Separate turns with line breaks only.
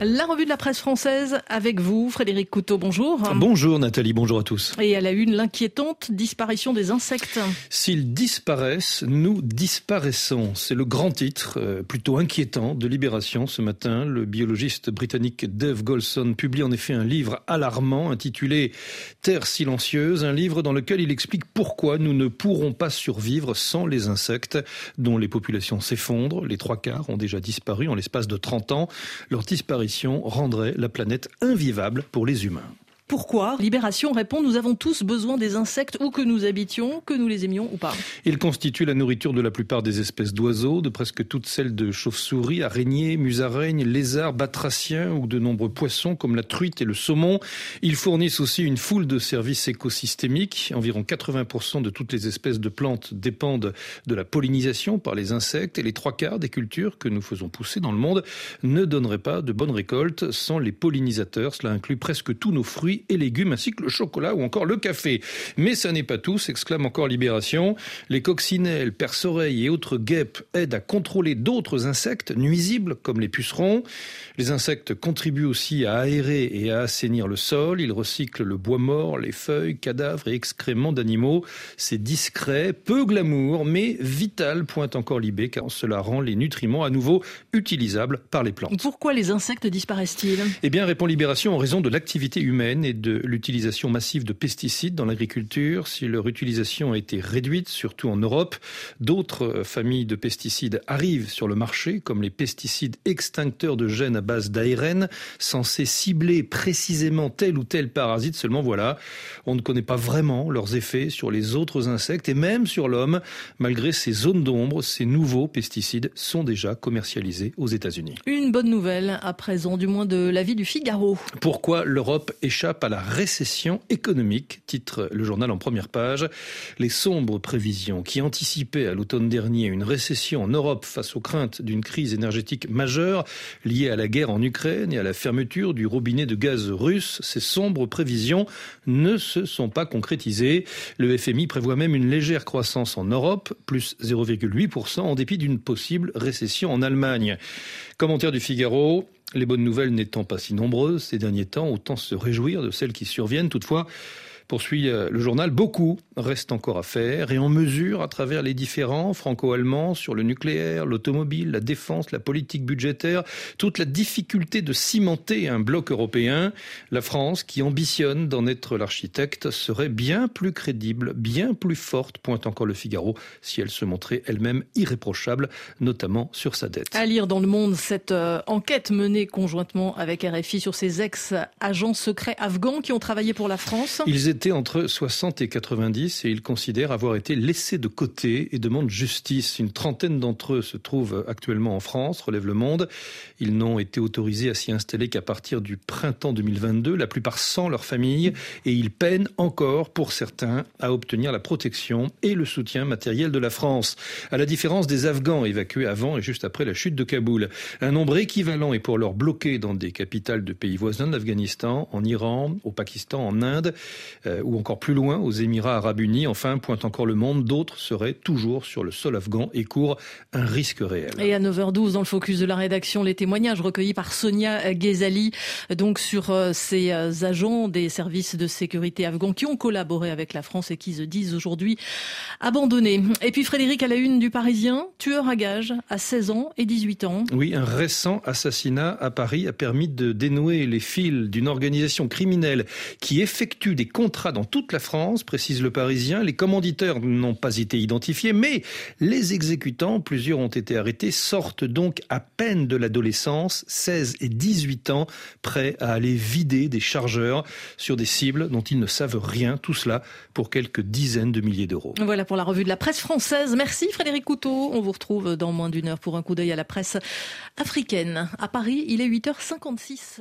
La revue de la presse française avec vous, Frédéric Couteau, bonjour.
Bonjour Nathalie, bonjour à tous.
Et à la une, l'inquiétante disparition des insectes.
S'ils disparaissent, nous disparaissons. C'est le grand titre, euh, plutôt inquiétant, de Libération ce matin. Le biologiste britannique Dave Golson publie en effet un livre alarmant intitulé Terre silencieuse, un livre dans lequel il explique pourquoi nous ne pourrons pas survivre sans les insectes, dont les populations s'effondrent. Les trois quarts ont déjà disparu en l'espace de 30 ans. Leur disparition rendrait la planète invivable pour les humains.
Pourquoi Libération répond Nous avons tous besoin des insectes où que nous habitions, que nous les aimions ou pas.
Ils constituent la nourriture de la plupart des espèces d'oiseaux, de presque toutes celles de chauves-souris, araignées, musaraignes, lézards, batraciens ou de nombreux poissons comme la truite et le saumon. Ils fournissent aussi une foule de services écosystémiques. Environ 80% de toutes les espèces de plantes dépendent de la pollinisation par les insectes et les trois quarts des cultures que nous faisons pousser dans le monde ne donneraient pas de bonnes récoltes sans les pollinisateurs. Cela inclut presque tous nos fruits et légumes, ainsi que le chocolat ou encore le café. Mais ça n'est pas tout, s'exclame encore Libération. Les coccinelles, perce-oreilles et autres guêpes aident à contrôler d'autres insectes nuisibles, comme les pucerons. Les insectes contribuent aussi à aérer et à assainir le sol. Ils recyclent le bois mort, les feuilles, cadavres et excréments d'animaux. C'est discret, peu glamour, mais vital, pointe encore Libé, car cela rend les nutriments à nouveau utilisables par les plantes.
Pourquoi les insectes disparaissent-ils?
Eh bien, répond Libération, en raison de l'activité humaine et de l'utilisation massive de pesticides dans l'agriculture. Si leur utilisation a été réduite, surtout en Europe, d'autres euh, familles de pesticides arrivent sur le marché, comme les pesticides extincteurs de gènes à base d'ARN, censés cibler précisément tel ou tel parasite. Seulement voilà, on ne connaît pas vraiment leurs effets sur les autres insectes et même sur l'homme. Malgré ces zones d'ombre, ces nouveaux pesticides sont déjà commercialisés aux États-Unis.
Une bonne nouvelle à présent, du moins de l'avis du Figaro.
Pourquoi l'Europe échappe à la récession économique, titre le journal en première page. Les sombres prévisions qui anticipaient à l'automne dernier une récession en Europe face aux craintes d'une crise énergétique majeure liée à la guerre en Ukraine et à la fermeture du robinet de gaz russe, ces sombres prévisions ne se sont pas concrétisées. Le FMI prévoit même une légère croissance en Europe, plus 0,8%, en dépit d'une possible récession en Allemagne. Commentaire du Figaro, les bonnes nouvelles n'étant pas si nombreuses ces derniers temps, autant se réjouir de celles qui surviennent. Toutefois, poursuit euh, le journal, beaucoup reste encore à faire et on mesure à travers les différents franco-allemands sur le nucléaire, l'automobile, la défense, la politique budgétaire, toute la difficulté de cimenter un bloc européen. La France, qui ambitionne d'en être l'architecte, serait bien plus crédible, bien plus forte, pointe encore le Figaro, si elle se montrait elle-même irréprochable, notamment sur sa dette.
À lire dans le monde cette euh, enquête menée conjointement avec RFI sur ces ex-agents secrets afghans qui ont travaillé pour la France.
Ils étaient entre 60 et 90 et ils considèrent avoir été laissés de côté et demandent justice. Une trentaine d'entre eux se trouvent actuellement en France, relève le monde. Ils n'ont été autorisés à s'y installer qu'à partir du printemps 2022, la plupart sans leur famille, et ils peinent encore, pour certains, à obtenir la protection et le soutien matériel de la France. À la différence des Afghans évacués avant et juste après la chute de Kaboul. Un nombre équivalent est pour leur bloqué dans des capitales de pays voisins d'Afghanistan, en Iran, au Pakistan, en Inde. Euh, ou encore plus loin aux Émirats arabes unis. Enfin, pointe encore le monde, d'autres seraient toujours sur le sol afghan et courent un risque réel.
Et à 9h12, dans le focus de la rédaction, les témoignages recueillis par Sonia Ghezali, donc sur euh, ces euh, agents des services de sécurité afghans qui ont collaboré avec la France et qui se disent aujourd'hui abandonnés. Et puis Frédéric à la une du Parisien, tueur à gage à 16 ans et 18 ans.
Oui, un récent assassinat à Paris a permis de dénouer les fils d'une organisation criminelle qui effectue des contrats dans toute la France, précise le Parisien. Les commanditeurs n'ont pas été identifiés, mais les exécutants, plusieurs ont été arrêtés, sortent donc à peine de l'adolescence, 16 et 18 ans, prêts à aller vider des chargeurs sur des cibles dont ils ne savent rien. Tout cela pour quelques dizaines de milliers d'euros.
Voilà pour la revue de la presse française. Merci Frédéric Couteau. On vous retrouve dans moins d'une heure pour un coup d'œil à la presse africaine. À Paris, il est 8h56.